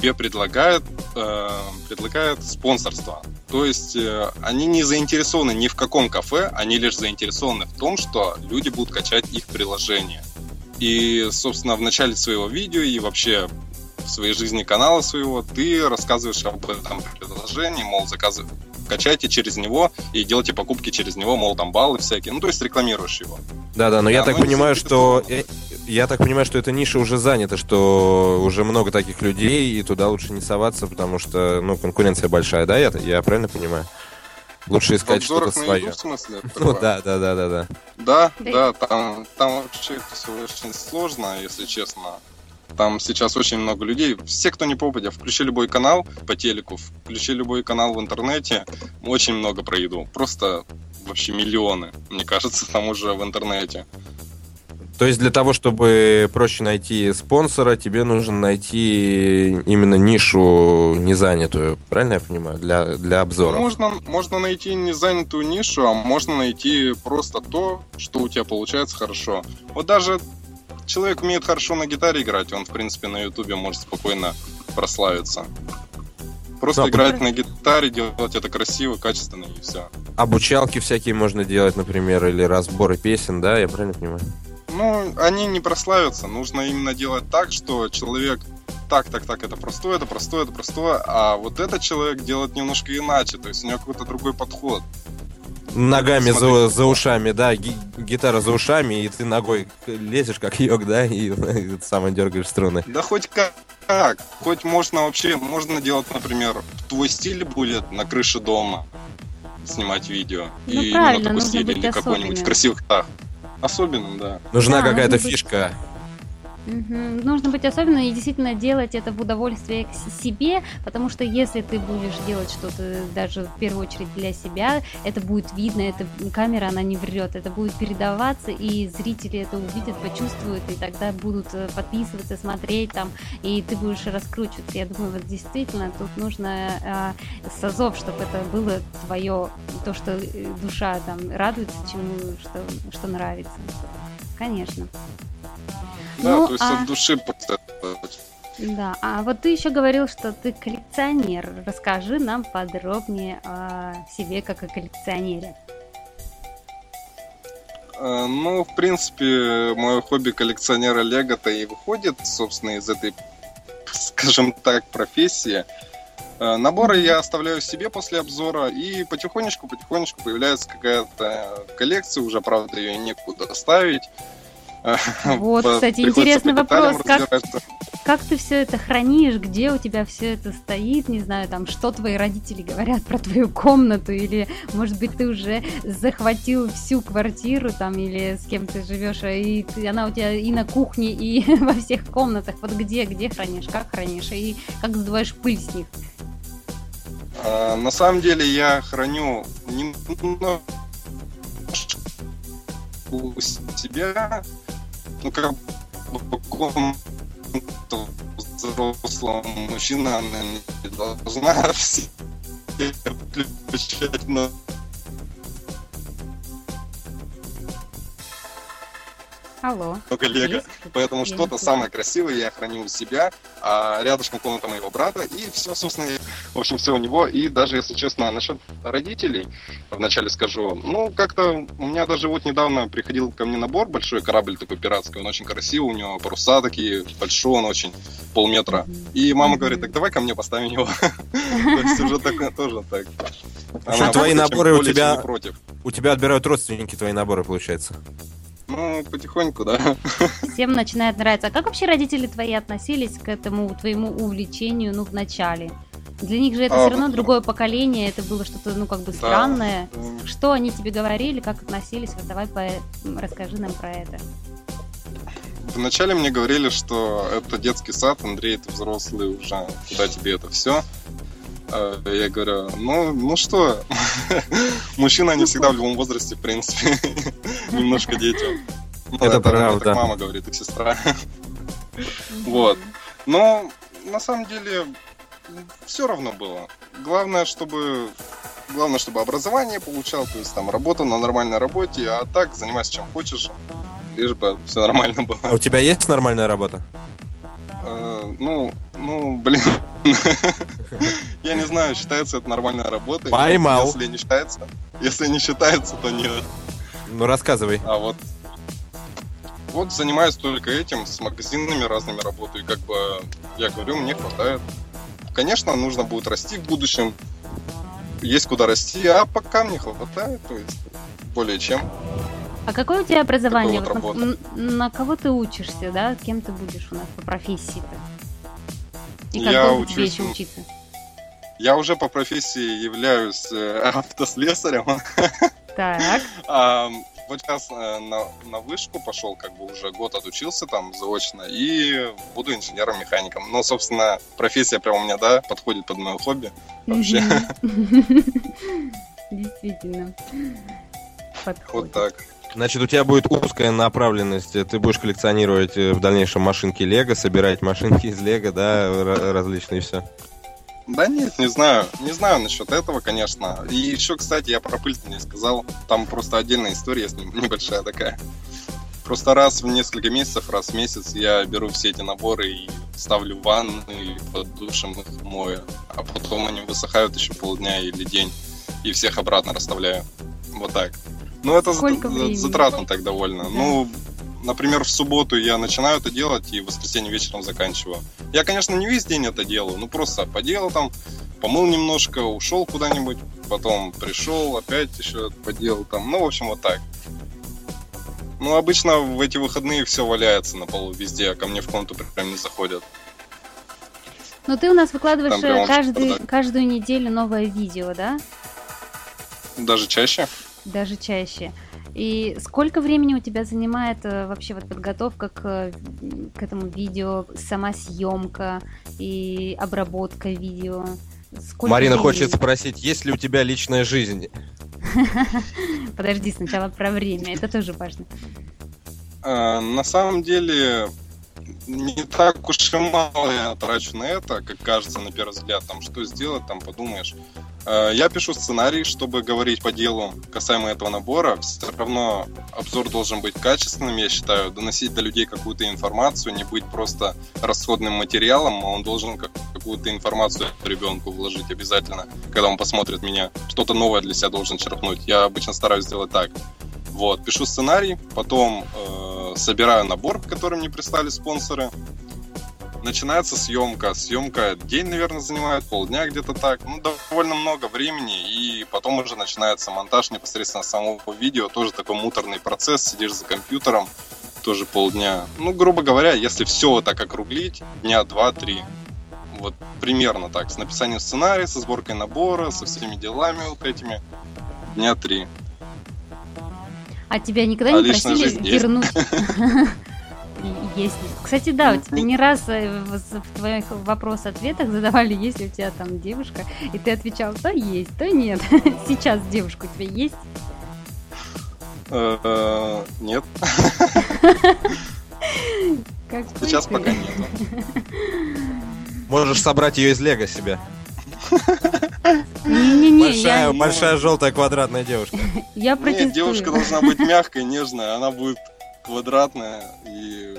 тебе предлагает, э, предлагает спонсорство. То есть э, они не заинтересованы ни в каком кафе, они лишь заинтересованы в том, что люди будут качать их приложение. И, собственно, в начале своего видео и вообще в своей жизни канала своего, ты рассказываешь об этом приложении, мол, заказывай, качайте через него и делайте покупки через него, мол, там баллы всякие. Ну, то есть рекламируешь его. Да-да, но да, я так понимаю, что... Э, я так понимаю, что эта ниша уже занята, что уже много таких людей, и туда лучше не соваться, потому что, ну, конкуренция большая, да? Я, я правильно понимаю? Лучше искать что-то свое. Еду, в смысле? Ну да, да, да, да, да. Да, да, там, там вообще все очень сложно, если честно. Там сейчас очень много людей. Все, кто не попадя, включи любой канал по телеку, включи любой канал в интернете, очень много про еду. Просто вообще миллионы, мне кажется, там уже в интернете. То есть для того, чтобы проще найти спонсора, тебе нужно найти именно нишу незанятую, правильно я понимаю, для, для обзора? Можно, можно найти незанятую нишу, а можно найти просто то, что у тебя получается хорошо. Вот даже человек умеет хорошо на гитаре играть, он, в принципе, на ютубе может спокойно прославиться. Просто да, играть на гитаре, делать это красиво, качественно и все. Обучалки всякие можно делать, например, или разборы песен, да, я правильно понимаю? Ну, они не прославятся. Нужно именно делать так, что человек так, так, так, это простое, это простое, это простое, а вот этот человек делает немножко иначе, то есть у него какой-то другой подход. Ногами за, за ушами, да, ги- гитара за ушами, и ты ногой лезешь, как йог, да, и, и сам дергаешь струны. Да хоть как, как, хоть можно вообще, можно делать, например, твой стиль будет на крыше дома снимать видео. Ну, и правильно, такой нужно стиль, быть или какой-нибудь в красивых тах. Особенным, да. Нужна Да, какая-то нужно быть- Мгм. Нужно быть особенным и действительно делать это в удовольствие к себе, потому что если ты будешь делать что-то даже в первую очередь для себя, это будет видно, это камера, она не врет, это будет передаваться, и зрители это увидят, почувствуют, и тогда будут э, подписываться, смотреть там, и ты будешь раскручиваться. Я думаю, вот действительно тут нужно а, с азов, чтобы это было твое, то, что э, душа там радуется чему, что, что нравится. Конечно. Да, Ну, то есть а- от души просто Да, а вот ты еще говорил, что ты коллекционер. Расскажи нам подробнее о себе как о коллекционере. Э, Ну, в принципе, мое хобби коллекционера Лего-то и выходит, собственно, из этой, скажем так, профессии. Э, Наборы я оставляю себе после обзора, и потихонечку-потихонечку появляется какая-то коллекция, уже, правда, ее некуда ставить. Вот, кстати, интересный вопрос. Как, как ты все это хранишь? Где у тебя все это стоит? Не знаю, там, что твои родители говорят про твою комнату? Или, может быть, ты уже захватил всю квартиру там, или с кем ты живешь, и ты, она у тебя и на кухне, и во всех комнатах. Вот где, где хранишь, как хранишь, и как сдуваешь пыль с них? А, на самом деле я храню немного у себя, ну как бы взрослого мужчина, она не должна все включать, но Алло. коллега. Есть? Поэтому что-то самое красивое я храню у себя, а рядышком комната моего брата, и все, собственно, в общем, все у него. И даже, если честно, насчет родителей, вначале скажу, ну, как-то у меня даже вот недавно приходил ко мне набор, большой корабль такой пиратский, он очень красивый, у него паруса такие, большой он очень, полметра. И мама говорит, так давай ко мне поставим его. То есть уже тоже так. А твои наборы у тебя... У тебя отбирают родственники твои наборы, получается? Ну, потихоньку, да. Всем начинает нравиться. А как вообще родители твои относились к этому твоему увлечению, ну, в начале? Для них же это а, все равно другое поколение, это было что-то, ну, как бы странное. Да. Что они тебе говорили, как относились? Вот давай по... расскажи нам про это. Вначале мне говорили, что это детский сад, Андрей, ты взрослый уже, куда тебе это все? А, я говорю, ну, ну что, мужчины, они всегда в любом возрасте, в принципе, немножко дети. Ну, это, это правда. Так мама говорит, и сестра. Вот. Но на самом деле все равно было. Главное, чтобы главное, чтобы образование получал, то есть там работа на нормальной работе, а так занимайся чем хочешь, лишь бы все нормально было. А у тебя есть нормальная работа? Э, ну, ну, блин, Я не знаю, считается это нормальной работой. Поймал. Если не считается, если не считается, то нет. Ну рассказывай. А вот вот занимаюсь только этим, с магазинами разными работаю. И как бы я говорю, мне хватает. Конечно, нужно будет расти в будущем. Есть куда расти, а пока мне хватает, то есть более чем. А какое у тебя образование? Вот на, на кого ты учишься, да? Кем ты будешь у нас по профессии-то? И как я учусь, тебе еще учиться? Я уже по профессии являюсь э, автослесарем. Так. вот сейчас э, на, на вышку пошел, как бы уже год отучился там заочно, и буду инженером-механиком. Ну, собственно, профессия прям у меня, да, подходит под мое хобби вообще. Действительно. Подходит. Вот так. Значит, у тебя будет узкая направленность. Ты будешь коллекционировать э, в дальнейшем машинки Лего, собирать машинки из Лего, да, различные все. Да нет, не знаю. Не знаю насчет этого, конечно. И еще, кстати, я про пыль не сказал. Там просто отдельная история с ним, небольшая такая. Просто раз в несколько месяцев, раз в месяц я беру все эти наборы и ставлю в ванну и под душем их мою. А потом они высыхают еще полдня или день. И всех обратно расставляю. Вот так. Ну, это Сколько затратно так довольно. Да. Ну, например, в субботу я начинаю это делать и в воскресенье вечером заканчиваю. Я, конечно, не весь день это делаю, ну просто поделал там, помыл немножко, ушел куда-нибудь, потом пришел, опять еще поделал там. Ну, в общем, вот так. Ну, обычно в эти выходные все валяется на полу везде, а ко мне в комнату прям не заходят. Ну, ты у нас выкладываешь э, каждый, каждую неделю новое видео, да? Даже чаще даже чаще. И сколько времени у тебя занимает э, вообще вот подготовка к, к этому видео, сама съемка и обработка видео? Сколько Марина времени? хочет спросить, есть ли у тебя личная жизнь? Подожди, сначала про время, это тоже важно. А, на самом деле, не так уж и мало я трачу на это, как кажется на первый взгляд. Там что сделать, там подумаешь. Э, я пишу сценарий, чтобы говорить по делу касаемо этого набора. Все равно обзор должен быть качественным, я считаю, доносить до людей какую-то информацию, не быть просто расходным материалом, а он должен какую-то информацию ребенку вложить обязательно, когда он посмотрит меня. Что-то новое для себя должен черпнуть. Я обычно стараюсь сделать так. Вот, пишу сценарий, потом э, собираю набор, который мне прислали спонсоры, начинается съемка. Съемка день, наверное, занимает, полдня где-то так. Ну, довольно много времени. И потом уже начинается монтаж непосредственно самого видео. Тоже такой муторный процесс. Сидишь за компьютером. То тоже полдня. Ну, грубо говоря, если все вот так округлить, дня два-три. Вот примерно так. С написанием сценария, со сборкой набора, со всеми делами вот этими. Дня три. А тебя никогда а не просили вернуть? Есть. Кстати, да, у тебя не раз э, в твоих вопрос-ответах задавали, есть ли у тебя там девушка, и ты отвечал, то есть, то нет. Сейчас девушка у тебя есть? Э, нет. Сейчас пока нет. Можешь собрать ее из Лего себе. Не-не-не, большая, я... большая желтая квадратная девушка. Я протестую. Нет, девушка должна быть мягкой, нежная, она будет квадратная и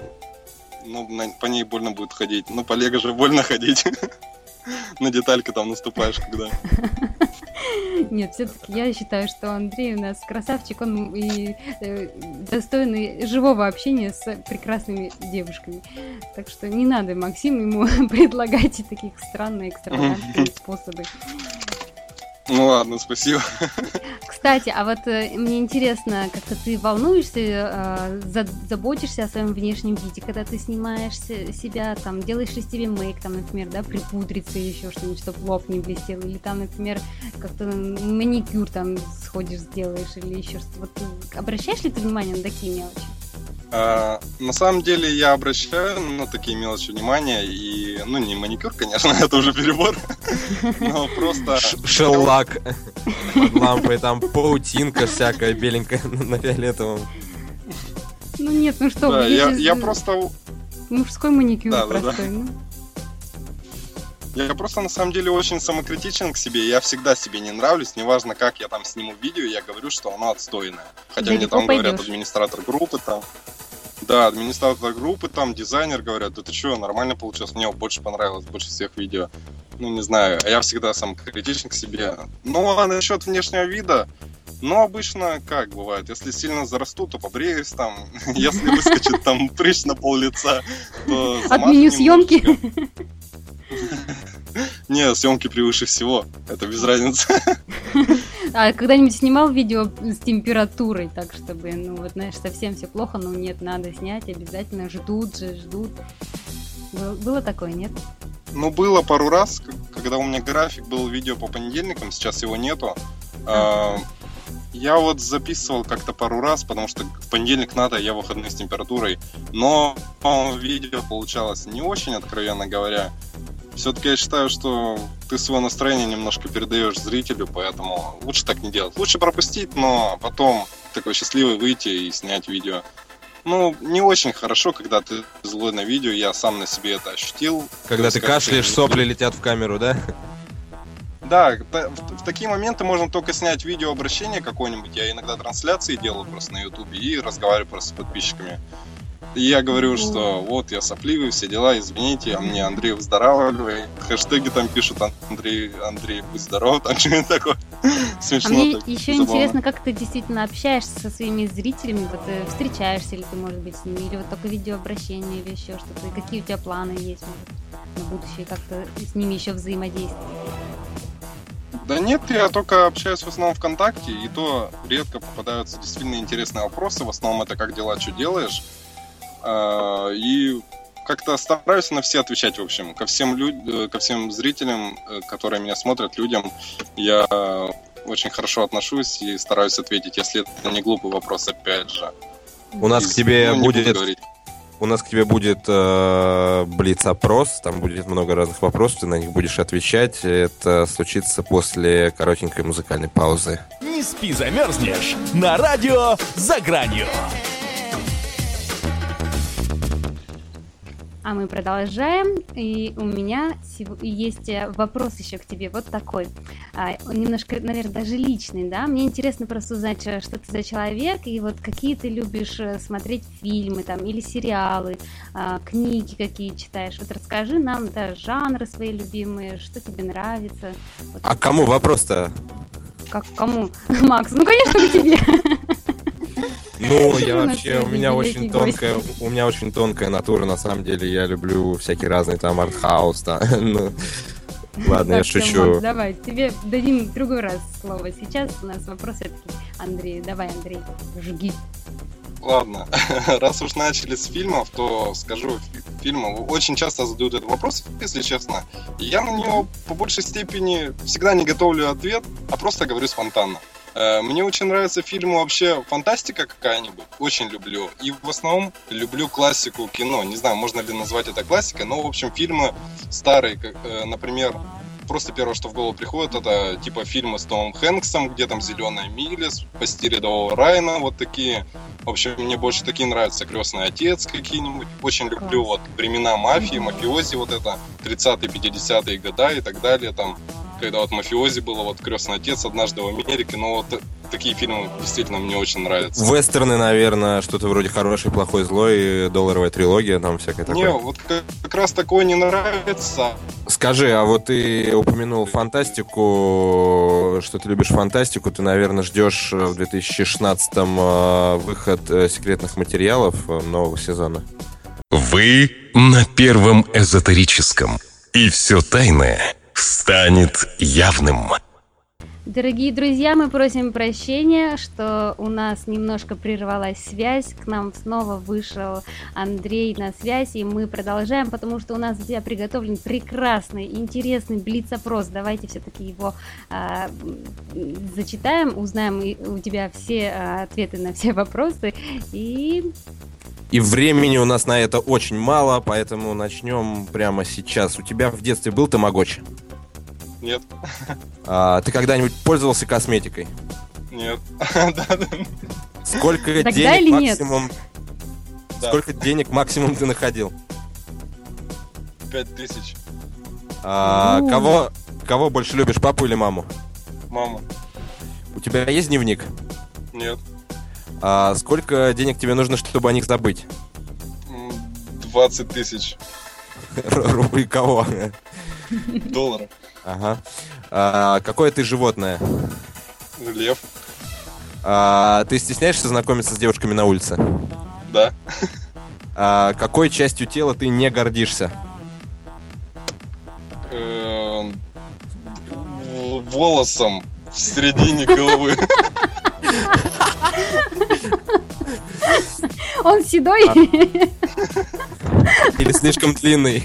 ну, на, по ней больно будет ходить. Ну, по Лего же больно ходить. На деталька там наступаешь, когда. Нет, все-таки я считаю, что Андрей у нас красавчик, он и э, достойный живого общения с прекрасными девушками. Так что не надо, Максим, ему предлагать таких странные, экстравагантные способы. Ну ладно, спасибо. Кстати, а вот э, мне интересно, как-то ты волнуешься, э, за, заботишься о своем внешнем виде, когда ты снимаешь себя, там, делаешь ли себе мейк, там, например, да, припудриться еще что-нибудь, чтобы лоб не блестел, или там, например, как-то маникюр там сходишь, сделаешь, или еще что-то. Вот, обращаешь ли ты внимание на такие мелочи? А, на самом деле я обращаю на такие мелочи внимания и, ну, не маникюр, конечно, это уже перебор, но просто... Шеллак под лампой, там паутинка всякая беленькая на фиолетовом. Ну нет, ну что да, я, я просто... Мужской маникюр да, простой, да, да. ну. Я просто на самом деле очень самокритичен к себе. Я всегда себе не нравлюсь, неважно как я там сниму видео, я говорю, что оно отстойное. Хотя Далеко мне там пойдешь. говорят администратор группы там. Да, администратор группы, там дизайнер говорят, да ты что, нормально получилось, мне больше понравилось, больше всех видео. Ну, не знаю, а я всегда сам критичен к себе. Ну, а насчет внешнего вида, ну, обычно как бывает, если сильно зарасту, то побреюсь там, если выскочит там прыщ на пол лица, то Отменю съемки. Не, съемки превыше всего. Это без разницы. А когда-нибудь снимал видео с температурой, так чтобы, ну вот, знаешь, совсем все плохо, но нет, надо снять, обязательно ждут же, ждут. Было такое, нет? Ну, было пару раз, когда у меня график был видео по понедельникам, сейчас его нету. А, я вот записывал как-то пару раз, потому что в понедельник надо, я выходной с температурой. Но видео получалось не очень, откровенно говоря. Все-таки я считаю, что ты свое настроение немножко передаешь зрителю, поэтому лучше так не делать. Лучше пропустить, но потом такой счастливый выйти и снять видео. Ну, не очень хорошо, когда ты злой на видео, я сам на себе это ощутил. Когда ты кашляешь, сопли летят в камеру, да? Да, в, в такие моменты можно только снять видеообращение какое-нибудь. Я иногда трансляции делаю просто на ютубе и разговариваю просто с подписчиками. И я говорю, что вот я сопливый, все дела, извините, а мне Андрей выздоравливай. Хэштеги там пишут Андрей, Андрей, будь здоров, там что-нибудь такое. Смешно. А мне так, еще забавно. интересно, как ты действительно общаешься со своими зрителями, вот э, встречаешься ли ты, может быть, с ними, или вот только видеообращение, или еще что-то, и какие у тебя планы есть, может, на будущее, как-то с ними еще взаимодействовать? Да нет, я только общаюсь в основном ВКонтакте, и то редко попадаются действительно интересные вопросы. В основном это как дела, что делаешь. А, и как-то стараюсь на все отвечать, в общем, ко всем, люд... Э, ко всем зрителям, э, которые меня смотрят, людям, я очень хорошо отношусь и стараюсь ответить, если это не глупый вопрос, опять же. У нас к тебе ну, будет... У нас к тебе будет э, блиц-опрос, там будет много разных вопросов, ты на них будешь отвечать. Это случится после коротенькой музыкальной паузы. Не спи, замерзнешь на радио «За гранью». А мы продолжаем. И у меня есть э, вопрос еще к тебе, вот такой. А, он немножко, наверное, даже личный, да? Мне интересно просто узнать, э, что ты за человек, и вот какие ты любишь э, смотреть фильмы там, или сериалы, а, книги какие читаешь. Вот расскажи нам, да, жанры свои любимые, что тебе нравится. Вот а кому вопрос-то? Как кому? Макс, ну, конечно, к тебе. Ну, я вообще, у меня очень тонкая, у меня очень тонкая натура, на самом деле, я люблю всякие разные там артхаус, да, ну, Ладно, я шучу. давай, тебе дадим другой раз слово. Сейчас у нас вопрос все-таки Андрей. Давай, Андрей, жги. ладно, раз уж начали с фильмов, то скажу фильмов. Очень часто задают этот вопрос, если честно. И я на него по большей степени всегда не готовлю ответ, а просто говорю спонтанно. Э, мне очень нравятся фильмы вообще фантастика какая-нибудь. Очень люблю. И в основном люблю классику кино. Не знаю, можно ли назвать это классикой, но, в общем, фильмы старые, как, э, например, просто первое, что в голову приходит, это типа фильмы с Томом Хэнксом, где там «Зеленая миля», «Спасти рядового Райана», вот такие. В общем, мне больше такие нравятся «Крестный отец» какие-нибудь. Очень люблю вот времена мафии, мафиози, вот это 30-е, 50-е года и так далее, там когда вот мафиози было, вот «Крестный отец» однажды в Америке, но вот такие фильмы действительно мне очень нравятся. Вестерны, наверное, что-то вроде «Хороший, плохой, злой», «Долларовая трилогия», там всякое такое. Не, вот как, как раз такое не нравится. Скажи, а вот ты упомянул фантастику, что ты любишь фантастику, ты, наверное, ждешь в 2016-м э, выход э, секретных материалов э, нового сезона? Вы на первом эзотерическом. И все тайное станет явным. Дорогие друзья, мы просим прощения, что у нас немножко прервалась связь. К нам снова вышел Андрей на связь, и мы продолжаем, потому что у нас для тебя приготовлен прекрасный, интересный блиц-опрос. Давайте все-таки его а, зачитаем, узнаем у тебя все а, ответы на все вопросы и и времени у нас на это очень мало, поэтому начнем прямо сейчас. У тебя в детстве был тамагочи? Нет. А, ты когда-нибудь пользовался косметикой? Нет. Сколько Тогда денег максимум... Да. Сколько денег максимум ты находил? Пять тысяч. А, кого, кого больше любишь, папу или маму? Маму. У тебя есть дневник? Нет. А сколько денег тебе нужно, чтобы о них забыть? 20 тысяч. Рублей кого? Долларов. Ага. А, какое ты животное? Лев. А, ты стесняешься знакомиться с девушками на улице? Да. А, какой частью тела ты не гордишься? Эм, волосом в середине головы. Он седой? Или слишком длинный?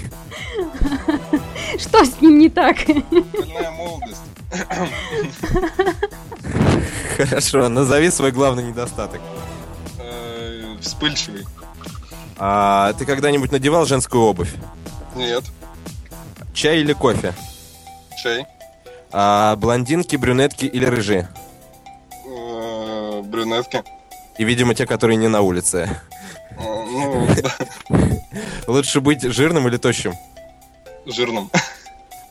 Что с ним не так? Больная молодость. Хорошо, назови свой главный недостаток. Э, вспыльчивый. А ты когда-нибудь надевал женскую обувь? Нет. Чай или кофе? Чай. А блондинки, брюнетки или рыжие? Брюнетки. И, видимо, те, которые не на улице. Э, ну, Лучше быть жирным или тощим? Жирным.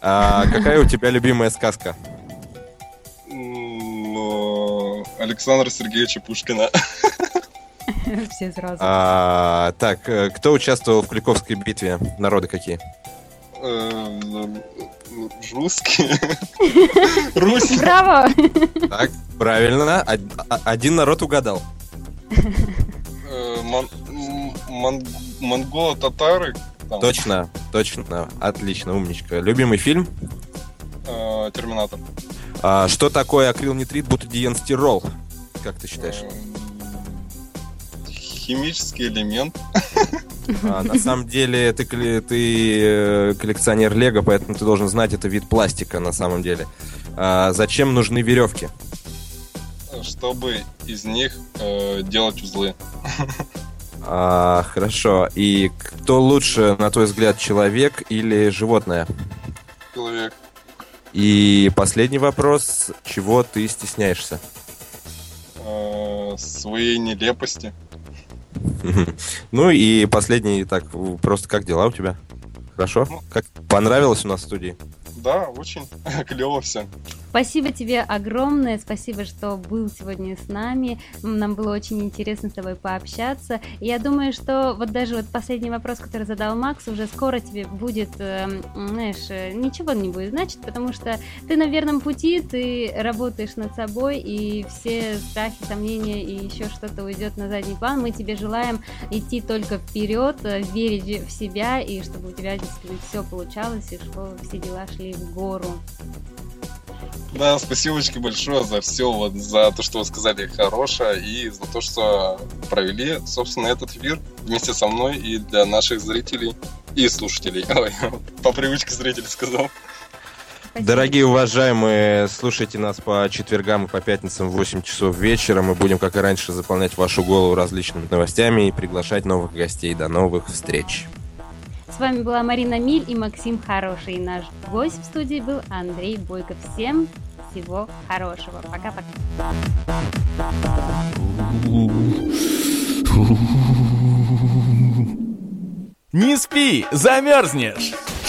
А какая у тебя любимая сказка? Ну, Александра Сергеевича Пушкина. Все сразу. А, так, э, кто участвовал в Куликовской битве? Народы какие? Русские. Русь. Браво! Так, правильно. Один народ угадал. Э, монголо-татары. Точно, точно. Отлично, умничка. Любимый фильм? Э, Терминатор. А, что такое акрилнитрит бутадиенстирол? Как ты считаешь? Химический элемент. А, на самом деле ты, ты э, коллекционер Лего, поэтому ты должен знать, это вид пластика на самом деле. А, зачем нужны веревки? Чтобы из них э, делать узлы. А, хорошо. И кто лучше, на твой взгляд, человек или животное? Человек. И последний вопрос. Чего ты стесняешься? Э, своей нелепости. Ну и последний, так, просто как дела у тебя? Хорошо? Ну. Как понравилось у нас в студии? Да, очень клево все. Спасибо тебе огромное, спасибо, что был сегодня с нами. Нам было очень интересно с тобой пообщаться. Я думаю, что вот даже вот последний вопрос, который задал Макс, уже скоро тебе будет, э, знаешь, э, ничего не будет значить, потому что ты на верном пути, ты работаешь над собой, и все страхи, сомнения и еще что-то уйдет на задний план. Мы тебе желаем идти только вперед, э, верить в себя, и чтобы у тебя действительно все получалось, и чтобы все дела шли в гору. Да, спасибо большое за все, вот за то, что вы сказали хорошее, и за то, что провели, собственно, этот эфир вместе со мной и для наших зрителей и слушателей. Ой, по привычке зрителей сказал. Дорогие уважаемые, слушайте нас по четвергам и по пятницам в 8 часов вечера. Мы будем, как и раньше, заполнять вашу голову различными новостями и приглашать новых гостей. До новых встреч! С вами была Марина Миль и Максим Хороший. Наш гость в студии был Андрей Бойков. Всем всего хорошего. Пока-пока. Не спи, замерзнешь!